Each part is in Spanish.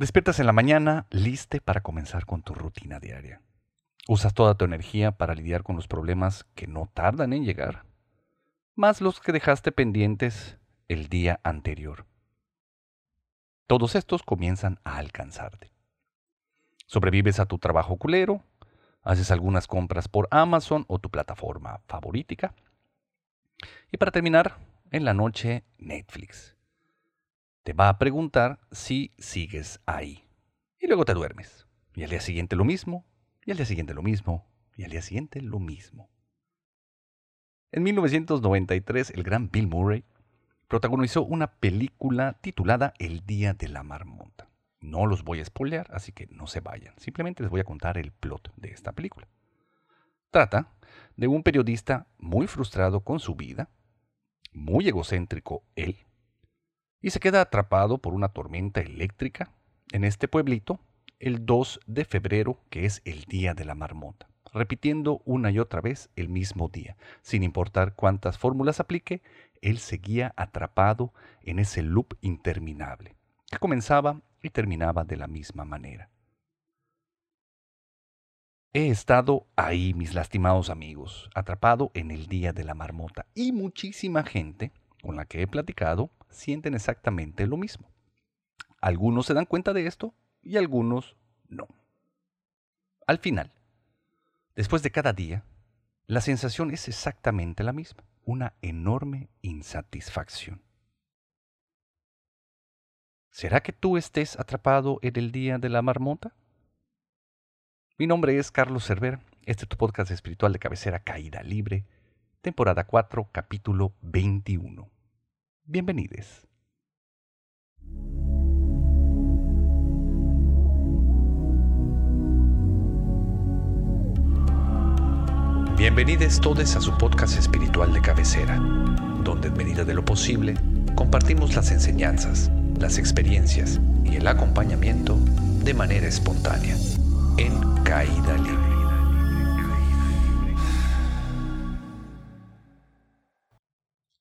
Despiertas en la mañana, liste para comenzar con tu rutina diaria. Usas toda tu energía para lidiar con los problemas que no tardan en llegar, más los que dejaste pendientes el día anterior. Todos estos comienzan a alcanzarte. Sobrevives a tu trabajo culero, haces algunas compras por Amazon o tu plataforma favorítica. Y para terminar, en la noche, Netflix te va a preguntar si sigues ahí. Y luego te duermes. Y al día siguiente lo mismo, y al día siguiente lo mismo, y al día siguiente lo mismo. En 1993, el gran Bill Murray protagonizó una película titulada El Día de la Marmota. No los voy a spoilear, así que no se vayan. Simplemente les voy a contar el plot de esta película. Trata de un periodista muy frustrado con su vida, muy egocéntrico él, y se queda atrapado por una tormenta eléctrica en este pueblito el 2 de febrero, que es el Día de la Marmota, repitiendo una y otra vez el mismo día. Sin importar cuántas fórmulas aplique, él seguía atrapado en ese loop interminable, que comenzaba y terminaba de la misma manera. He estado ahí, mis lastimados amigos, atrapado en el Día de la Marmota, y muchísima gente con la que he platicado sienten exactamente lo mismo. Algunos se dan cuenta de esto y algunos no. Al final, después de cada día, la sensación es exactamente la misma, una enorme insatisfacción. ¿Será que tú estés atrapado en el día de la marmota? Mi nombre es Carlos Cerver, este es tu podcast espiritual de cabecera Caída Libre, temporada 4, capítulo 21. Bienvenidos. Bienvenidos todos a su podcast espiritual de cabecera, donde en medida de lo posible compartimos las enseñanzas, las experiencias y el acompañamiento de manera espontánea, en caída libre.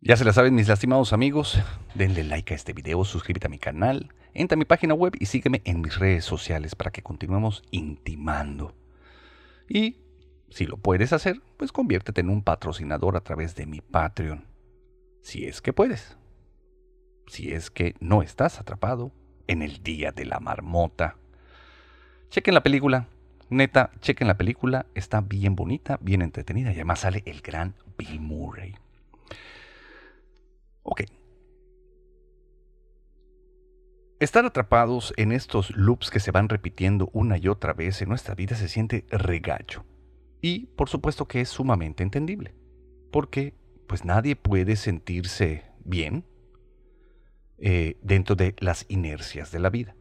Ya se la saben mis lastimados amigos, denle like a este video, suscríbete a mi canal, entra a mi página web y sígueme en mis redes sociales para que continuemos intimando. Y si lo puedes hacer, pues conviértete en un patrocinador a través de mi Patreon. Si es que puedes. Si es que no estás atrapado en el día de la marmota. Chequen la película. Neta, chequen la película. Está bien bonita, bien entretenida y además sale el gran Bill Murray. Ok. Estar atrapados en estos loops que se van repitiendo una y otra vez en nuestra vida se siente regacho. Y por supuesto que es sumamente entendible, porque pues nadie puede sentirse bien eh, dentro de las inercias de la vida.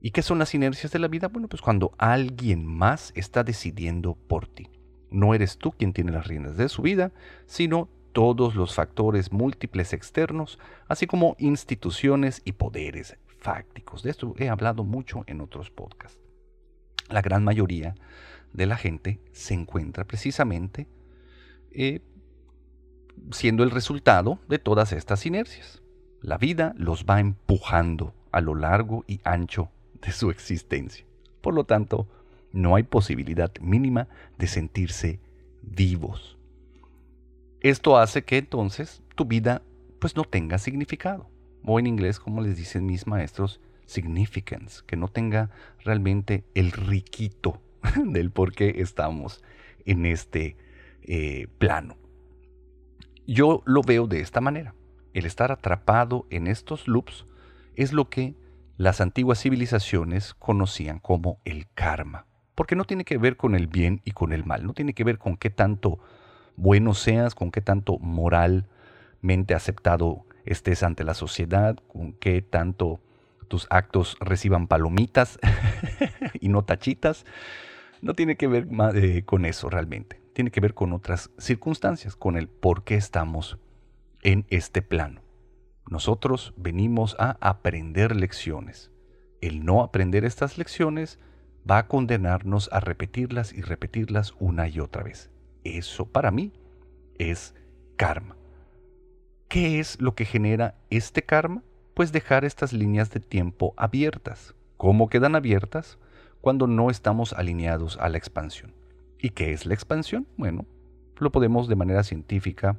¿Y qué son las inercias de la vida? Bueno, pues cuando alguien más está decidiendo por ti. No eres tú quien tiene las riendas de su vida, sino todos los factores múltiples externos, así como instituciones y poderes fácticos. De esto he hablado mucho en otros podcasts. La gran mayoría de la gente se encuentra precisamente eh, siendo el resultado de todas estas inercias. La vida los va empujando a lo largo y ancho de su existencia. Por lo tanto, no hay posibilidad mínima de sentirse vivos. Esto hace que entonces tu vida pues no tenga significado. O en inglés, como les dicen mis maestros, significance, que no tenga realmente el riquito del por qué estamos en este eh, plano. Yo lo veo de esta manera. El estar atrapado en estos loops es lo que las antiguas civilizaciones conocían como el karma. Porque no tiene que ver con el bien y con el mal, no tiene que ver con qué tanto bueno seas, con qué tanto moralmente aceptado estés ante la sociedad, con qué tanto tus actos reciban palomitas y no tachitas, no tiene que ver eh, con eso realmente. Tiene que ver con otras circunstancias, con el por qué estamos en este plano. Nosotros venimos a aprender lecciones. El no aprender estas lecciones va a condenarnos a repetirlas y repetirlas una y otra vez. Eso para mí es karma. ¿Qué es lo que genera este karma? Pues dejar estas líneas de tiempo abiertas. ¿Cómo quedan abiertas? Cuando no estamos alineados a la expansión. ¿Y qué es la expansión? Bueno, lo podemos de manera científica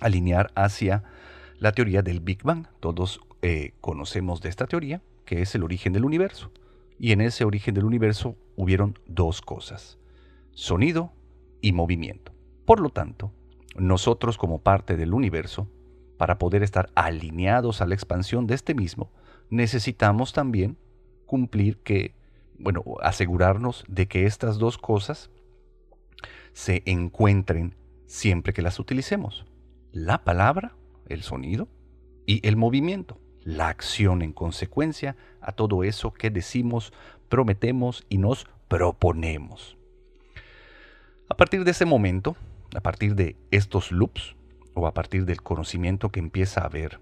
alinear hacia la teoría del Big Bang. Todos eh, conocemos de esta teoría, que es el origen del universo. Y en ese origen del universo hubieron dos cosas, sonido y movimiento. Por lo tanto, nosotros como parte del universo, para poder estar alineados a la expansión de este mismo, necesitamos también cumplir que, bueno, asegurarnos de que estas dos cosas se encuentren siempre que las utilicemos. La palabra, el sonido, y el movimiento, la acción en consecuencia a todo eso que decimos, prometemos y nos proponemos. A partir de ese momento, a partir de estos loops, o a partir del conocimiento que empieza a haber,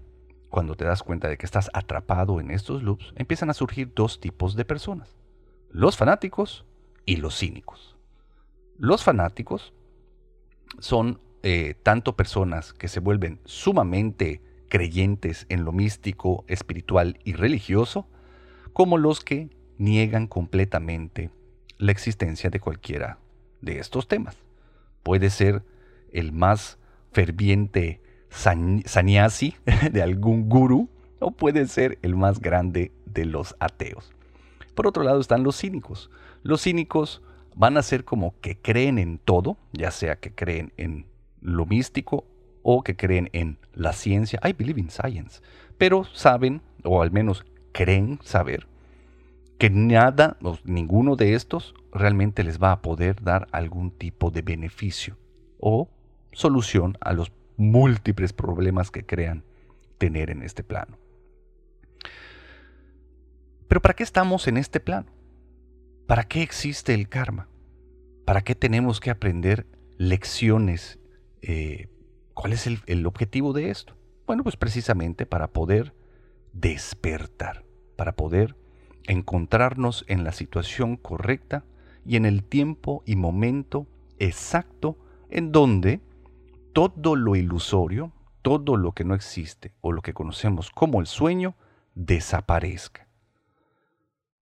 cuando te das cuenta de que estás atrapado en estos loops, empiezan a surgir dos tipos de personas, los fanáticos y los cínicos. Los fanáticos son eh, tanto personas que se vuelven sumamente creyentes en lo místico, espiritual y religioso, como los que niegan completamente la existencia de cualquiera de estos temas. Puede ser el más ferviente sanyasi de algún gurú o puede ser el más grande de los ateos. Por otro lado están los cínicos. Los cínicos van a ser como que creen en todo, ya sea que creen en lo místico o que creen en la ciencia. I believe in science. Pero saben, o al menos creen saber, que nada, ninguno de estos realmente les va a poder dar algún tipo de beneficio o solución a los múltiples problemas que crean tener en este plano. Pero ¿para qué estamos en este plano? ¿Para qué existe el karma? ¿Para qué tenemos que aprender lecciones? Eh, ¿Cuál es el objetivo de esto? Bueno, pues precisamente para poder despertar, para poder encontrarnos en la situación correcta y en el tiempo y momento exacto en donde todo lo ilusorio, todo lo que no existe o lo que conocemos como el sueño, desaparezca.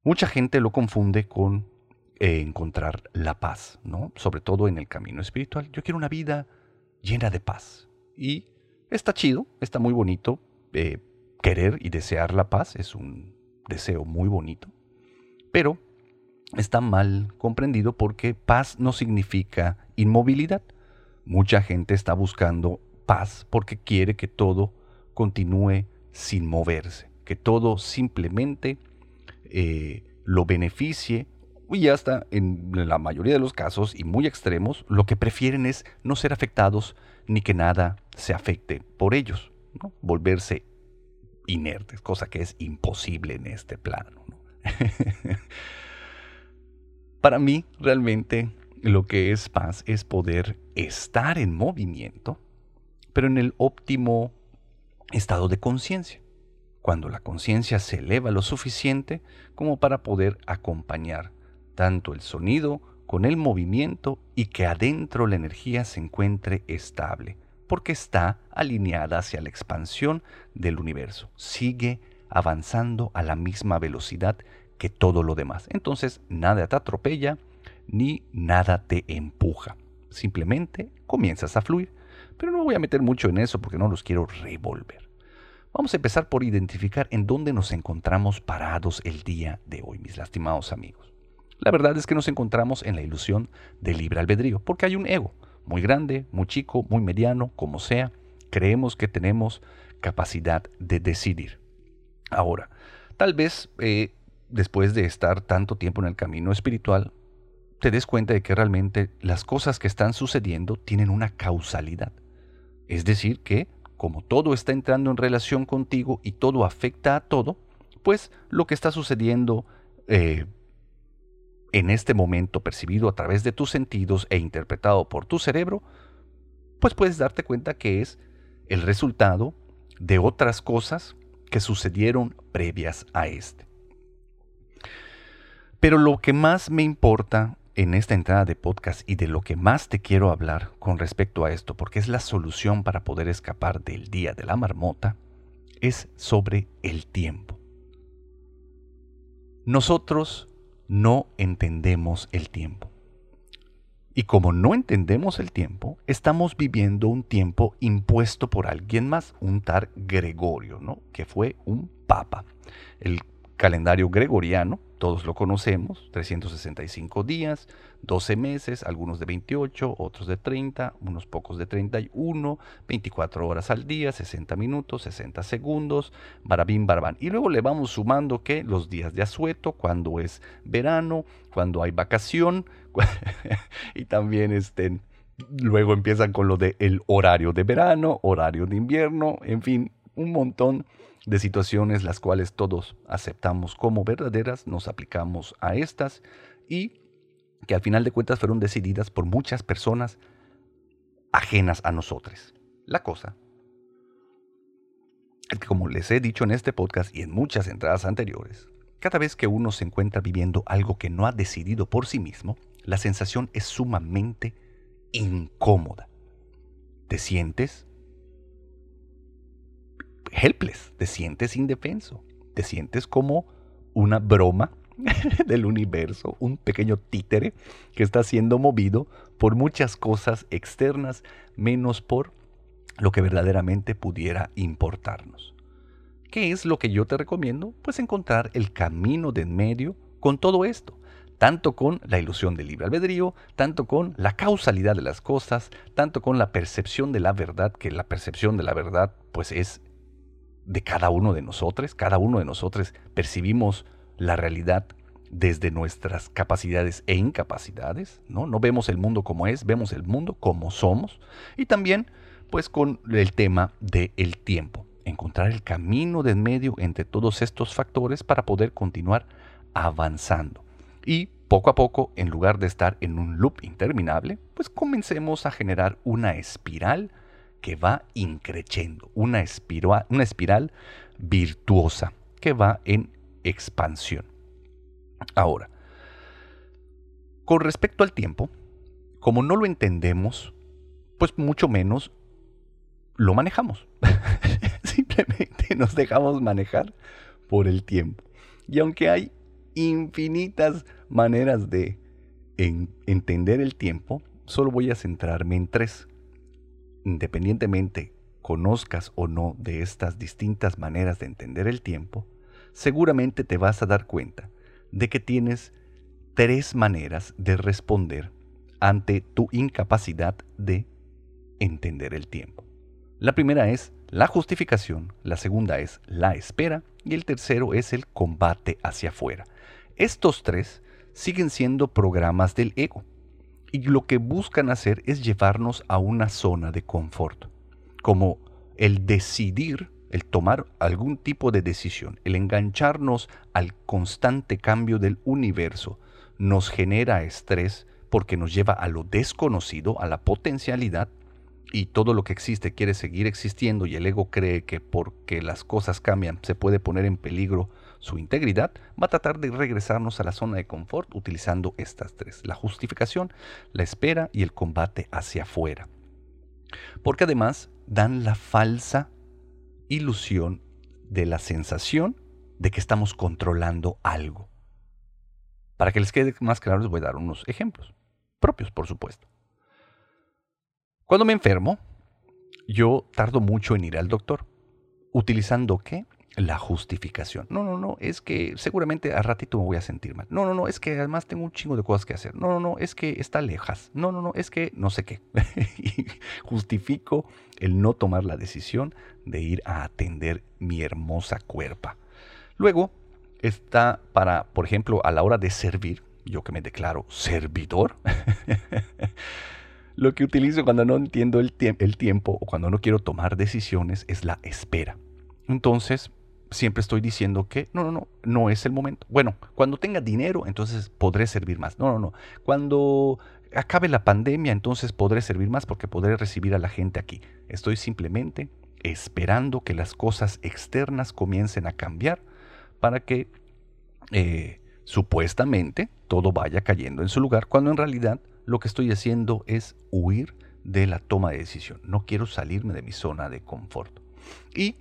Mucha gente lo confunde con eh, encontrar la paz, ¿no? Sobre todo en el camino espiritual. Yo quiero una vida llena de paz. Y está chido, está muy bonito. Eh, querer y desear la paz es un deseo muy bonito. Pero está mal comprendido porque paz no significa inmovilidad. Mucha gente está buscando paz porque quiere que todo continúe sin moverse, que todo simplemente eh, lo beneficie y hasta en la mayoría de los casos y muy extremos, lo que prefieren es no ser afectados ni que nada se afecte por ellos, volverse inertes, cosa que es imposible en este plano. Para mí, realmente, lo que es paz es poder estar en movimiento, pero en el óptimo estado de conciencia, cuando la conciencia se eleva lo suficiente como para poder acompañar tanto el sonido con el movimiento y que adentro la energía se encuentre estable, porque está alineada hacia la expansión del universo, sigue avanzando a la misma velocidad que todo lo demás. Entonces nada te atropella, ni nada te empuja. Simplemente comienzas a fluir. Pero no voy a meter mucho en eso porque no los quiero revolver. Vamos a empezar por identificar en dónde nos encontramos parados el día de hoy, mis lastimados amigos. La verdad es que nos encontramos en la ilusión del libre albedrío, porque hay un ego, muy grande, muy chico, muy mediano, como sea, creemos que tenemos capacidad de decidir. Ahora, tal vez eh, después de estar tanto tiempo en el camino espiritual, te des cuenta de que realmente las cosas que están sucediendo tienen una causalidad. Es decir, que como todo está entrando en relación contigo y todo afecta a todo, pues lo que está sucediendo eh, en este momento percibido a través de tus sentidos e interpretado por tu cerebro, pues puedes darte cuenta que es el resultado de otras cosas que sucedieron previas a este. Pero lo que más me importa en esta entrada de podcast y de lo que más te quiero hablar con respecto a esto, porque es la solución para poder escapar del día de la marmota, es sobre el tiempo. Nosotros no entendemos el tiempo. Y como no entendemos el tiempo, estamos viviendo un tiempo impuesto por alguien más, un tal Gregorio, ¿no? que fue un papa. El calendario gregoriano todos lo conocemos, 365 días, 12 meses, algunos de 28, otros de 30, unos pocos de 31, 24 horas al día, 60 minutos, 60 segundos, barabín, barabán. Y luego le vamos sumando que los días de asueto, cuando es verano, cuando hay vacación, y también estén, luego empiezan con lo del el horario de verano, horario de invierno, en fin, un montón de situaciones las cuales todos aceptamos como verdaderas, nos aplicamos a estas y que al final de cuentas fueron decididas por muchas personas ajenas a nosotros. La cosa es que como les he dicho en este podcast y en muchas entradas anteriores, cada vez que uno se encuentra viviendo algo que no ha decidido por sí mismo, la sensación es sumamente incómoda. Te sientes helpless, te sientes indefenso, te sientes como una broma del universo, un pequeño títere que está siendo movido por muchas cosas externas menos por lo que verdaderamente pudiera importarnos. ¿Qué es lo que yo te recomiendo? Pues encontrar el camino de en medio con todo esto, tanto con la ilusión del libre albedrío, tanto con la causalidad de las cosas, tanto con la percepción de la verdad, que la percepción de la verdad pues es de cada uno de nosotros. Cada uno de nosotros percibimos la realidad desde nuestras capacidades e incapacidades, ¿no? No vemos el mundo como es, vemos el mundo como somos. Y también, pues, con el tema del tiempo. Encontrar el camino de en medio entre todos estos factores para poder continuar avanzando. Y poco a poco, en lugar de estar en un loop interminable, pues comencemos a generar una espiral que va increciendo, una espiral, una espiral virtuosa que va en expansión. Ahora, con respecto al tiempo, como no lo entendemos, pues mucho menos lo manejamos. Simplemente nos dejamos manejar por el tiempo. Y aunque hay infinitas maneras de entender el tiempo, solo voy a centrarme en tres independientemente conozcas o no de estas distintas maneras de entender el tiempo, seguramente te vas a dar cuenta de que tienes tres maneras de responder ante tu incapacidad de entender el tiempo. La primera es la justificación, la segunda es la espera y el tercero es el combate hacia afuera. Estos tres siguen siendo programas del ego y lo que buscan hacer es llevarnos a una zona de confort, como el decidir, el tomar algún tipo de decisión, el engancharnos al constante cambio del universo, nos genera estrés porque nos lleva a lo desconocido, a la potencialidad, y todo lo que existe quiere seguir existiendo y el ego cree que porque las cosas cambian se puede poner en peligro su integridad, va a tratar de regresarnos a la zona de confort utilizando estas tres, la justificación, la espera y el combate hacia afuera. Porque además dan la falsa ilusión de la sensación de que estamos controlando algo. Para que les quede más claro les voy a dar unos ejemplos, propios por supuesto. Cuando me enfermo, yo tardo mucho en ir al doctor. ¿Utilizando qué? La justificación. No, no, no, es que seguramente a ratito me voy a sentir mal. No, no, no, es que además tengo un chingo de cosas que hacer. No, no, no, es que está lejas. No, no, no, es que no sé qué. justifico el no tomar la decisión de ir a atender mi hermosa cuerpa. Luego está para, por ejemplo, a la hora de servir, yo que me declaro servidor, lo que utilizo cuando no entiendo el, el tiempo o cuando no quiero tomar decisiones es la espera. Entonces, siempre estoy diciendo que no, no, no, no es el momento. Bueno, cuando tenga dinero, entonces podré servir más. No, no, no. Cuando acabe la pandemia, entonces podré servir más porque podré recibir a la gente aquí. Estoy simplemente esperando que las cosas externas comiencen a cambiar para que eh, supuestamente todo vaya cayendo en su lugar, cuando en realidad lo que estoy haciendo es huir de la toma de decisión. No quiero salirme de mi zona de confort. Y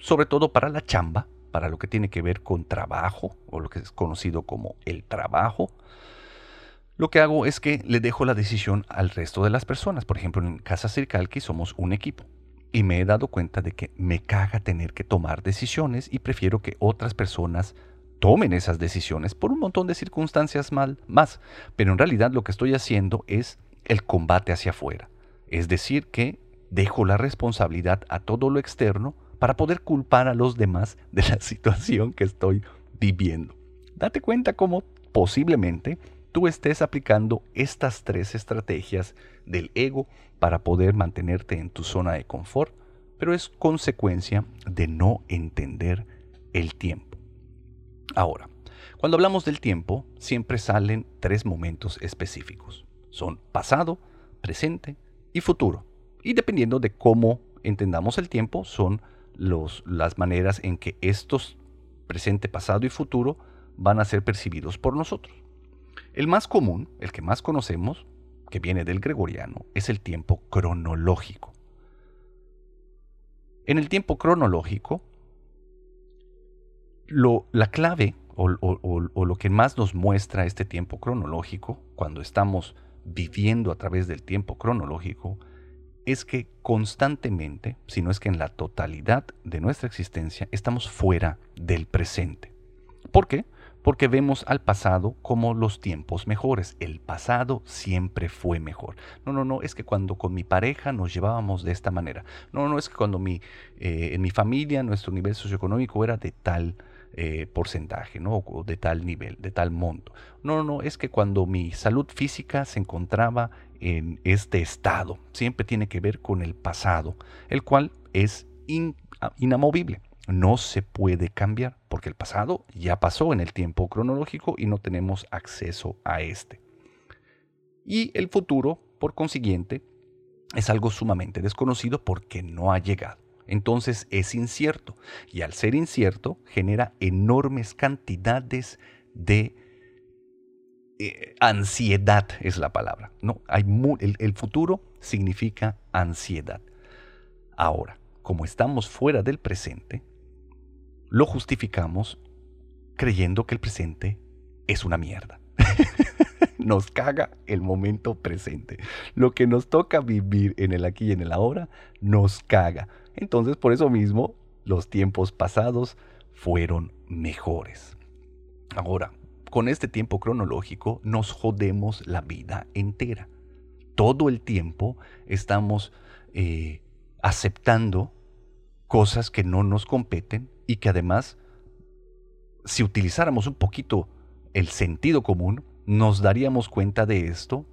sobre todo para la chamba, para lo que tiene que ver con trabajo, o lo que es conocido como el trabajo, lo que hago es que le dejo la decisión al resto de las personas. Por ejemplo, en Casa Circalqui somos un equipo. Y me he dado cuenta de que me caga tener que tomar decisiones y prefiero que otras personas tomen esas decisiones por un montón de circunstancias mal, más. Pero en realidad lo que estoy haciendo es el combate hacia afuera. Es decir, que dejo la responsabilidad a todo lo externo para poder culpar a los demás de la situación que estoy viviendo. Date cuenta cómo posiblemente tú estés aplicando estas tres estrategias del ego para poder mantenerte en tu zona de confort, pero es consecuencia de no entender el tiempo. Ahora, cuando hablamos del tiempo, siempre salen tres momentos específicos. Son pasado, presente y futuro. Y dependiendo de cómo entendamos el tiempo, son las maneras en que estos presente, pasado y futuro van a ser percibidos por nosotros. El más común, el que más conocemos, que viene del gregoriano, es el tiempo cronológico. En el tiempo cronológico, lo, la clave o, lo que más nos muestra este tiempo cronológico, cuando estamos viviendo a través del tiempo cronológico, es que constantemente, si no es que en la totalidad de nuestra existencia, estamos fuera del presente. ¿Por qué? porque vemos al pasado como los tiempos mejores. El pasado siempre fue mejor. No, no, no, es que cuando con mi pareja nos llevábamos de esta manera. No, no, es que cuando mi, eh, en mi familia nuestro nivel socioeconómico era de tal eh, porcentaje, ¿no? O de tal nivel, de tal monto. No, no, no, es que cuando mi salud física se encontraba en este estado, siempre tiene que ver con el pasado, el cual es inamovible no se puede cambiar, porque el pasado ya pasó en el tiempo cronológico y no tenemos acceso a este. Y el futuro, por consiguiente, es algo sumamente desconocido porque no ha llegado. Entonces es incierto y al ser incierto genera enormes cantidades de eh, ansiedad, es la palabra. No, hay el futuro significa ansiedad. Ahora, como estamos fuera del presente, lo justificamos creyendo que el presente es una mierda. nos caga el momento presente. Lo que nos toca vivir en el aquí y en el ahora nos caga. Entonces, por eso mismo, los tiempos pasados fueron mejores. Ahora, con este tiempo cronológico nos jodemos la vida entera. Todo el tiempo estamos eh, aceptando cosas que no nos competen y que además, si utilizáramos un poquito el sentido común, nos daríamos cuenta de esto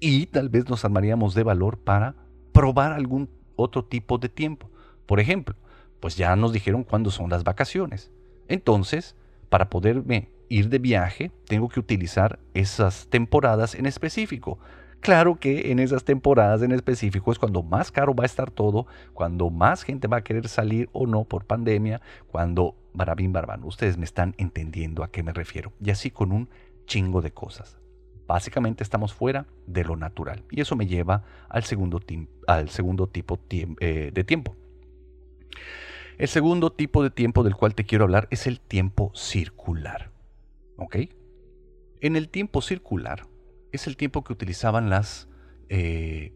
y tal vez nos armaríamos de valor para probar algún otro tipo de tiempo. Por ejemplo, pues ya nos dijeron cuándo son las vacaciones. Entonces, para poderme ir de viaje, tengo que utilizar esas temporadas en específico. Claro que en esas temporadas en específico es cuando más caro va a estar todo, cuando más gente va a querer salir o no por pandemia, cuando barabín barbán. Ustedes me están entendiendo a qué me refiero. Y así con un chingo de cosas. Básicamente estamos fuera de lo natural. Y eso me lleva al segundo, al segundo tipo eh, de tiempo. El segundo tipo de tiempo del cual te quiero hablar es el tiempo circular. ¿Ok? En el tiempo circular es el tiempo que utilizaban las, eh,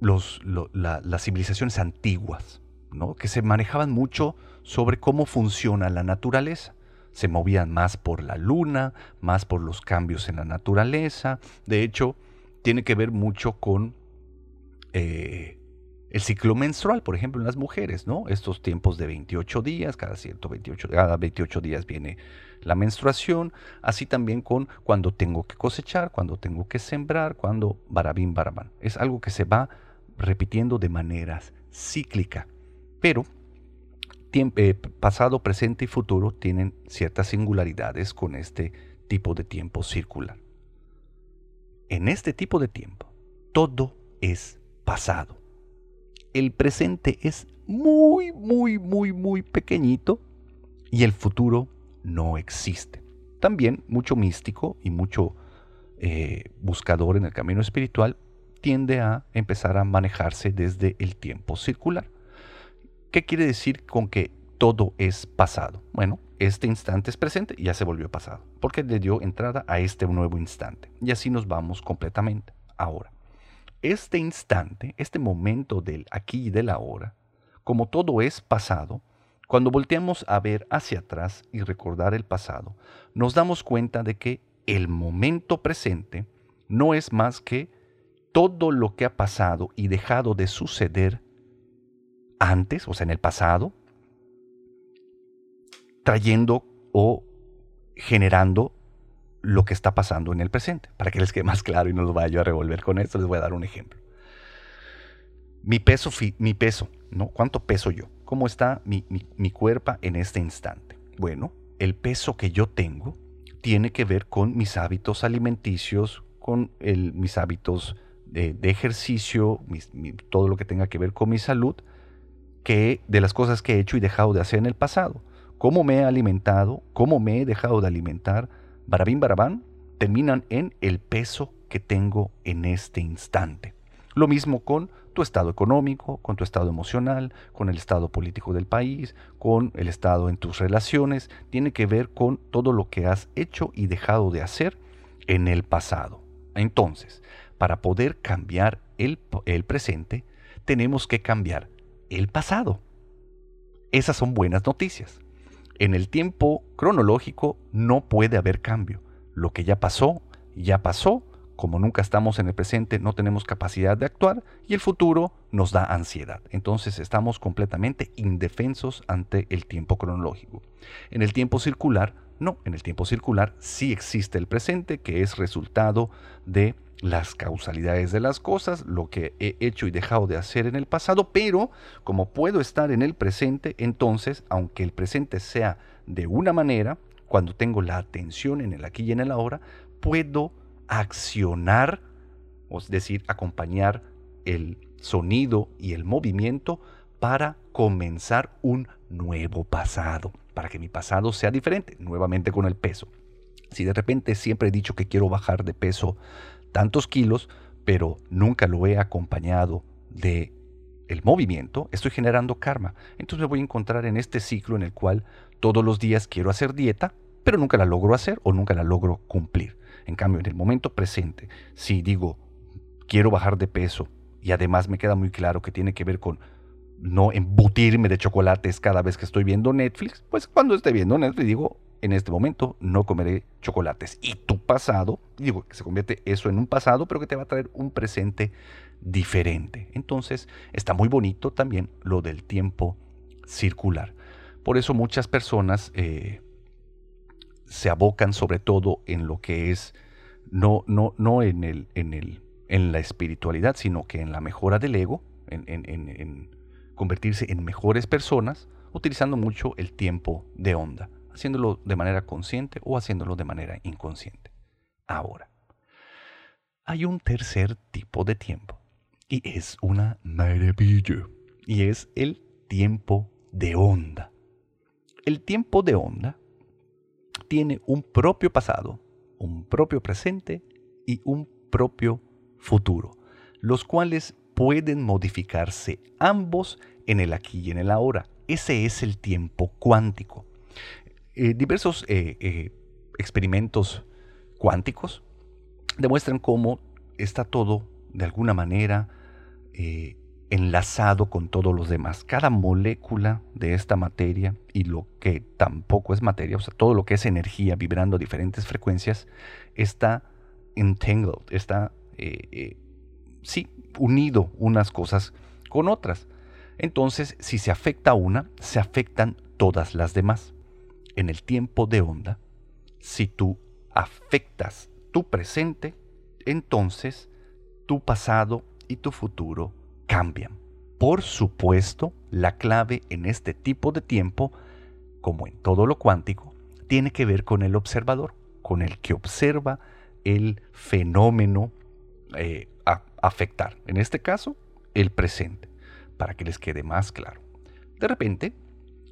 las civilizaciones antiguas, ¿no? que se manejaban mucho sobre cómo funciona la naturaleza. Se movían más por la luna, más por los cambios en la naturaleza. De hecho, tiene que ver mucho con eh, el ciclo menstrual, por ejemplo, en las mujeres, ¿no? Estos tiempos de 28 días, cada, cierto 28, cada 28 días viene la menstruación, así también con cuando tengo que cosechar, cuando tengo que sembrar, cuando barabín barabán. Es algo que se va repitiendo de maneras cíclica, pero eh, pasado, presente y futuro tienen ciertas singularidades con este tipo de tiempo circular. En este tipo de tiempo, todo es pasado. El presente es muy, muy, muy, muy pequeñito y el futuro no existe. También mucho místico y mucho eh, buscador en el camino espiritual tiende a empezar a manejarse desde el tiempo circular. ¿Qué quiere decir con que todo es pasado. Bueno, este instante es presente y ya se volvió pasado, porque le dio entrada a este nuevo instante. Y así nos vamos completamente. Ahora, este instante, este momento del aquí y del ahora, como todo es pasado, cuando volteamos a ver hacia atrás y recordar el pasado, nos damos cuenta de que el momento presente no es más que todo lo que ha pasado y dejado de suceder antes, o sea, en el pasado, trayendo o generando lo que está pasando en el presente. Para que les quede más claro y no lo vaya a revolver con esto, les voy a dar un ejemplo. Mi peso, mi peso, ¿no? ¿Cuánto peso yo? ¿Cómo está mi, cuerpo en este instante? Bueno, el peso que yo tengo tiene que ver con mis hábitos alimenticios, con mis hábitos de, ejercicio, todo lo que tenga que ver con mi salud, que de las cosas que he hecho y dejado de hacer en el pasado. Cómo me he alimentado, cómo me he dejado de alimentar, barabín barabán, terminan en el peso que tengo en este instante. Lo mismo con tu estado económico, con tu estado emocional, con el estado político del país, con el estado en tus relaciones, tiene que ver con todo lo que has hecho y dejado de hacer en el pasado. Entonces, para poder cambiar el, el presente, tenemos que cambiar el pasado. Esas son buenas noticias. En el tiempo cronológico no puede haber cambio. Lo que ya pasó, ya pasó como nunca estamos en el presente, no tenemos capacidad de actuar y el futuro nos da ansiedad. Entonces estamos completamente indefensos ante el tiempo cronológico. En el tiempo circular, no, en el tiempo circular sí existe el presente, que es resultado de las causalidades de las cosas, lo que he hecho y dejado de hacer en el pasado, pero como puedo estar en el presente, entonces, aunque el presente sea de una manera, cuando tengo la atención en el aquí y en el ahora, puedo accionar, es decir, acompañar el sonido y el movimiento para comenzar un nuevo pasado, para que mi pasado sea diferente, nuevamente con el peso. Si de repente siempre he dicho que quiero bajar de peso tantos kilos, pero nunca lo he acompañado de el movimiento, estoy generando karma. Entonces me voy a encontrar en este ciclo en el cual todos los días quiero hacer dieta, pero nunca la logro hacer o nunca la logro cumplir. En cambio, en el momento presente, si digo, quiero bajar de peso y además me queda muy claro que tiene que ver con no embutirme de chocolates cada vez que estoy viendo Netflix, pues cuando esté viendo Netflix digo, en este momento no comeré chocolates. Y tu pasado, digo que se convierte eso en un pasado, pero que te va a traer un presente diferente. Entonces está muy bonito también lo del tiempo circular. Por eso muchas personas eh, se abocan sobre todo en lo que es, no, no, no en, el, en, el, en la espiritualidad, sino que en la mejora del ego, en, en convertirse en mejores personas, utilizando mucho el tiempo de onda, haciéndolo de manera consciente o haciéndolo de manera inconsciente. Ahora, hay un tercer tipo de tiempo y es una maravilla y es el tiempo de onda. El tiempo de onda tiene un propio pasado, un propio presente y un propio futuro, los cuales pueden modificarse ambos en el aquí y en el ahora. Ese es el tiempo cuántico. Eh, diversos eh, eh, experimentos cuánticos demuestran cómo está todo de alguna manera enlazado con todos los demás. Cada molécula de esta materia y lo que tampoco es materia, o sea, todo lo que es energía vibrando a diferentes frecuencias, está entangled, está, sí, unido unas cosas con otras. Entonces, si se afecta una, se afectan todas las demás. En el tiempo de onda, si tú afectas tu presente, entonces tu pasado y tu futuro cambian. Por supuesto, la clave en este tipo de tiempo, como en todo lo cuántico, tiene que ver con el observador, con el que observa el fenómeno eh, a afectar. En este caso, el presente, para que les quede más claro. De repente,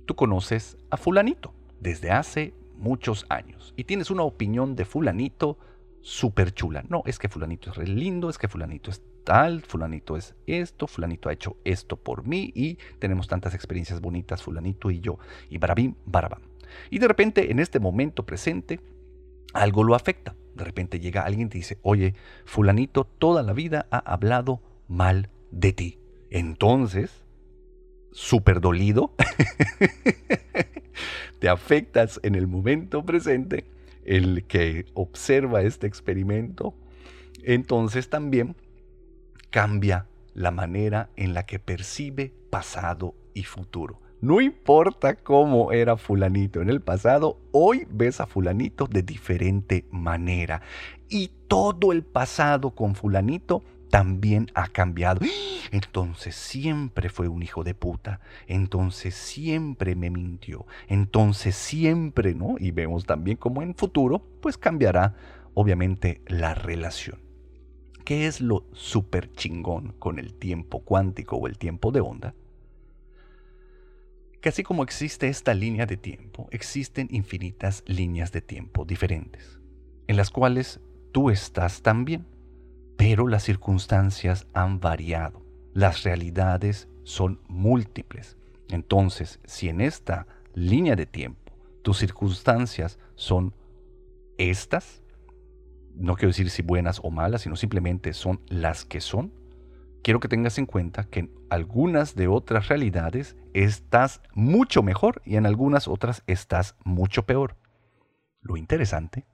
tú conoces a fulanito desde hace muchos años y tienes una opinión de fulanito súper chula. No, es que fulanito es re lindo, es que fulanito es tal, fulanito es esto, fulanito ha hecho esto por mí y tenemos tantas experiencias bonitas, fulanito y yo. Y barabim, barabam. Y de repente, en este momento presente, algo lo afecta. De repente llega alguien y te dice, oye, fulanito toda la vida ha hablado mal de ti. Entonces, súper dolido, te afectas en el momento presente, el que observa este experimento, entonces también cambia la manera en la que percibe pasado y futuro. No importa cómo era fulanito en el pasado, hoy ves a fulanito de diferente manera. Y todo el pasado con fulanito también ha cambiado. Entonces siempre fue un hijo de puta. Entonces siempre me mintió. Entonces siempre, ¿no? Y vemos también cómo en futuro, pues cambiará obviamente la relación. ¿Qué es lo súper chingón con el tiempo cuántico o el tiempo de onda? Que así como existe esta línea de tiempo, existen infinitas líneas de tiempo diferentes, en las cuales tú estás también pero las circunstancias han variado, las realidades son múltiples. Entonces, si en esta línea de tiempo tus circunstancias son estas, no quiero decir si buenas o malas, sino simplemente son las que son, quiero que tengas en cuenta que en algunas de otras realidades estás mucho mejor y en algunas otras estás mucho peor. Lo interesante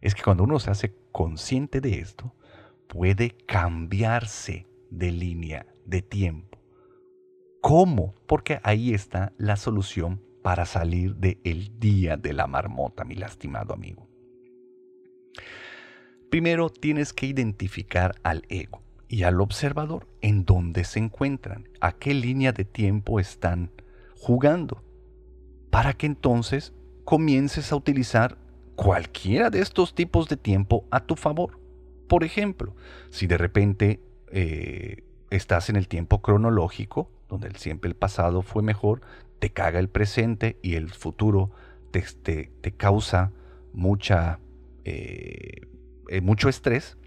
es que cuando uno se hace consciente de esto, puede cambiarse de línea de tiempo. ¿Cómo? Porque ahí está la solución para salir del el día de la marmota, mi lastimado amigo. Primero tienes que identificar al ego y al observador en dónde se encuentran, a qué línea de tiempo están jugando, para que entonces comiences a utilizar cualquiera de estos tipos de tiempo a tu favor. Por ejemplo, si de repente eh, estás en el tiempo cronológico, donde siempre el pasado fue mejor, te caga el presente y el futuro te, te, causa mucha, eh, eh, mucho estrés,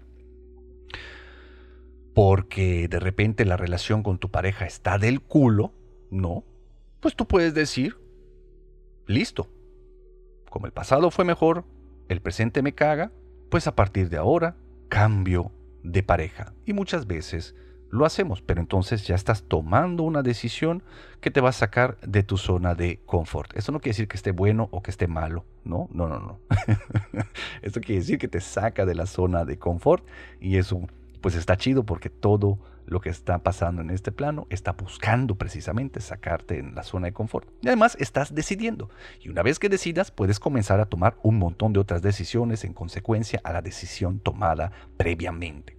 porque de repente la relación con tu pareja está del culo, ¿no? Pues tú puedes decir, listo, como el pasado fue mejor, el presente me caga, pues a partir de ahora cambio de pareja. Y muchas veces lo hacemos, pero entonces ya estás tomando una decisión que te va a sacar de tu zona de confort. Eso no quiere decir que esté bueno o que esté malo, no, no, no, no. Esto quiere decir que te saca de la zona de confort y eso pues está chido porque todo lo que está pasando en este plano está buscando precisamente sacarte en la zona de confort. Y además estás decidiendo. Y una vez que decidas, puedes comenzar a tomar un montón de otras decisiones en consecuencia a la decisión tomada previamente.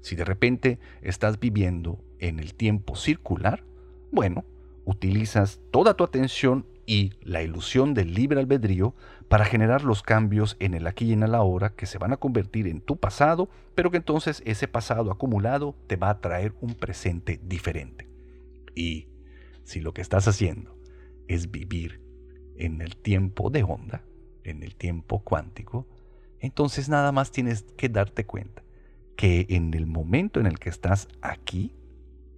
Si de repente estás viviendo en el tiempo circular, bueno, utilizas toda tu atención y la ilusión del libre albedrío para generar los cambios en el aquí y en el ahora que se van a convertir en tu pasado, pero que entonces ese pasado acumulado te va a traer un presente diferente. Y si lo que estás haciendo es vivir en el tiempo de onda, en el tiempo cuántico, entonces nada más tienes que darte cuenta que en el momento en el que estás aquí,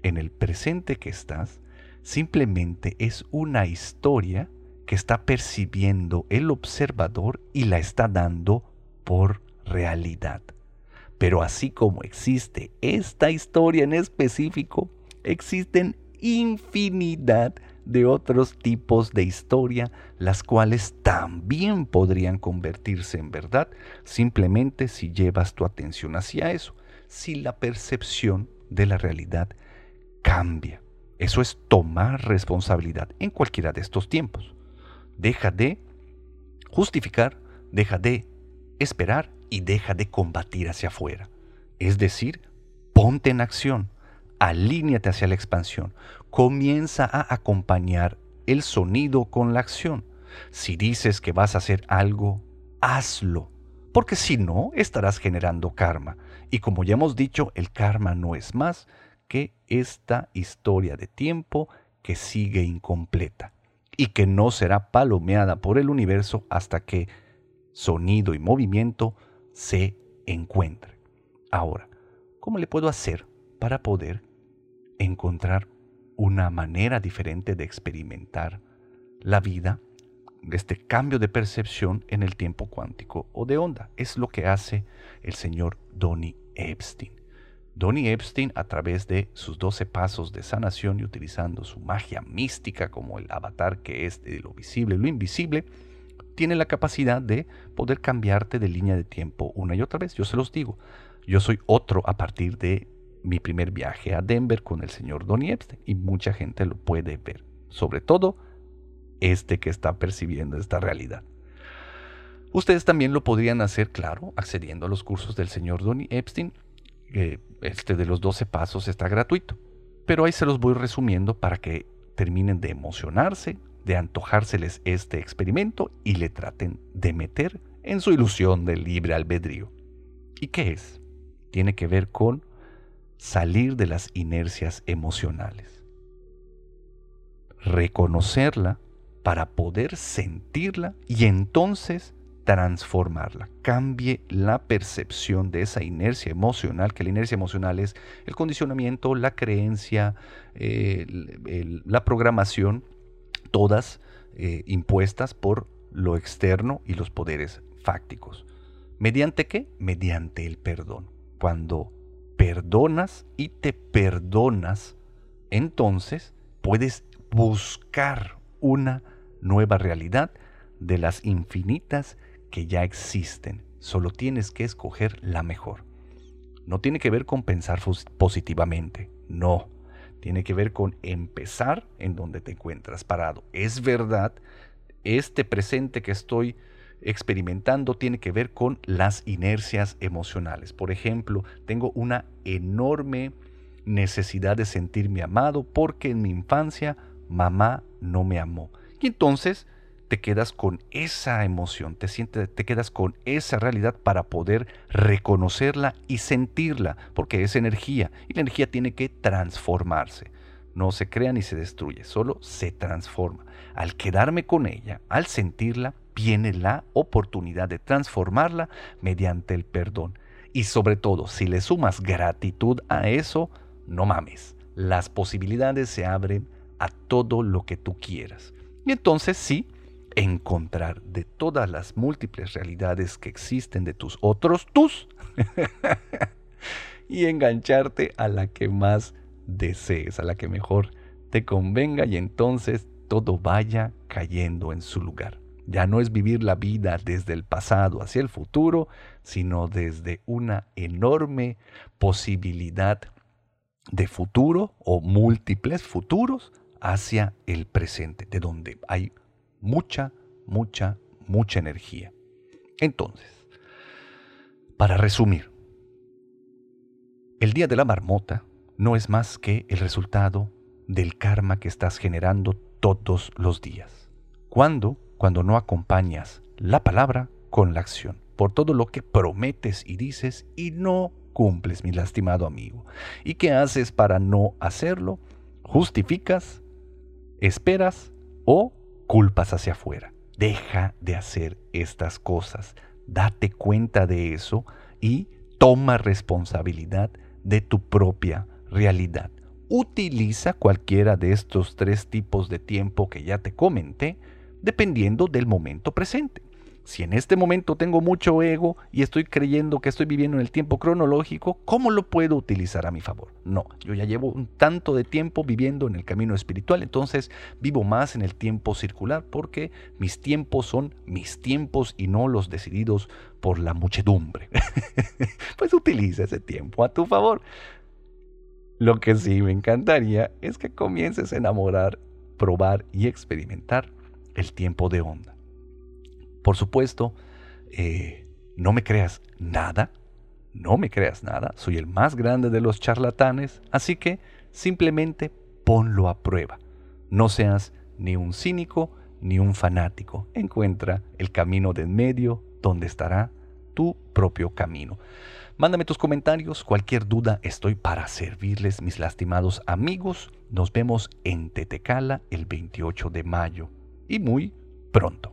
en el presente que estás, simplemente es una historia que está percibiendo el observador y la está dando por realidad. Pero así como existe esta historia en específico, existen infinidad de otros tipos de historia, las cuales también podrían convertirse en verdad, simplemente si llevas tu atención hacia eso, si la percepción de la realidad cambia. Eso es tomar responsabilidad en cualquiera de estos tiempos. Deja de justificar, deja de esperar y deja de combatir hacia afuera. Es decir, ponte en acción, alíñate hacia la expansión, comienza a acompañar el sonido con la acción. Si dices que vas a hacer algo, hazlo, porque si no, estarás generando karma. Y como ya hemos dicho, el karma no es más que esta historia de tiempo que sigue incompleta y que no será palomeada por el universo hasta que sonido y movimiento se encuentre. Ahora, ¿cómo le puedo hacer para poder encontrar una manera diferente de experimentar la vida, este cambio de percepción en el tiempo cuántico o de onda? Es lo que hace el señor Donny Epstein. Donny Epstein, a través de sus 12 pasos de sanación y utilizando su magia mística como el avatar que es de lo visible y lo invisible, tiene la capacidad de poder cambiarte de línea de tiempo una y otra vez. Yo se los digo, yo soy otro a partir de mi primer viaje a Denver con el señor Donny Epstein y mucha gente lo puede ver, sobre todo este que está percibiendo esta realidad. Ustedes también lo podrían hacer, claro, accediendo a los cursos del señor Donny Epstein este de los 12 pasos está gratuito. Pero ahí se los voy resumiendo para que terminen de emocionarse, de antojárseles este experimento y le traten de meter en su ilusión del libre albedrío. ¿Y qué es? Tiene que ver con salir de las inercias emocionales. Reconocerla para poder sentirla y entonces transformarla, cambie la percepción de esa inercia emocional, que la inercia emocional es el condicionamiento, la creencia, la programación, todas eh, impuestas por lo externo y los poderes fácticos. ¿Mediante qué? Mediante el perdón. Cuando perdonas y te perdonas, entonces puedes buscar una nueva realidad de las infinitas que ya existen, solo tienes que escoger la mejor. No tiene que ver con pensar positivamente, no. Tiene que ver con empezar en donde te encuentras parado. Es verdad, este presente que estoy experimentando tiene que ver con las inercias emocionales. Por ejemplo, tengo una enorme necesidad de sentirme amado porque en mi infancia mamá no me amó. Y entonces te quedas con esa emoción, te, sientes, te quedas con esa realidad para poder reconocerla y sentirla, porque es energía y la energía tiene que transformarse. No se crea ni se destruye, solo se transforma. Al quedarme con ella, al sentirla, viene la oportunidad de transformarla mediante el perdón. Y sobre todo, si le sumas gratitud a eso, no mames, las posibilidades se abren a todo lo que tú quieras. Y entonces sí, encontrar de todas las múltiples realidades que existen de tus otros tus y engancharte a la que más desees, a la que mejor te convenga y entonces todo vaya cayendo en su lugar. Ya no es vivir la vida desde el pasado hacia el futuro, sino desde una enorme posibilidad de futuro o múltiples futuros hacia el presente, de donde hay mucha, mucha, mucha energía. Entonces, para resumir, el día de la marmota no es más que el resultado del karma que estás generando todos los días. ¿Cuándo? Cuando no acompañas la palabra con la acción, por todo lo que prometes y dices y no cumples, mi lastimado amigo. ¿Y qué haces para no hacerlo? Justificas, esperas o culpas hacia afuera. Deja de hacer estas cosas. Date cuenta de eso y toma responsabilidad de tu propia realidad. Utiliza cualquiera de estos tres tipos de tiempo que ya te comenté, dependiendo del momento presente. Si en este momento tengo mucho ego y estoy creyendo que estoy viviendo en el tiempo cronológico, ¿cómo lo puedo utilizar a mi favor? No, yo ya llevo un tanto de tiempo viviendo en el camino espiritual, entonces vivo más en el tiempo circular porque mis tiempos son mis tiempos y no los decididos por la muchedumbre. pues utiliza ese tiempo a tu favor. Lo que sí me encantaría es que comiences a enamorar, probar y experimentar el tiempo de onda por supuesto, eh, no me creas nada, no me creas nada, soy el más grande de los charlatanes, así que simplemente ponlo a prueba. No seas ni un cínico ni un fanático. Encuentra el camino de en medio donde estará tu propio camino. Mándame tus comentarios, cualquier duda estoy para servirles, mis lastimados amigos. Nos vemos en Tetecala el 28 de mayo y muy pronto.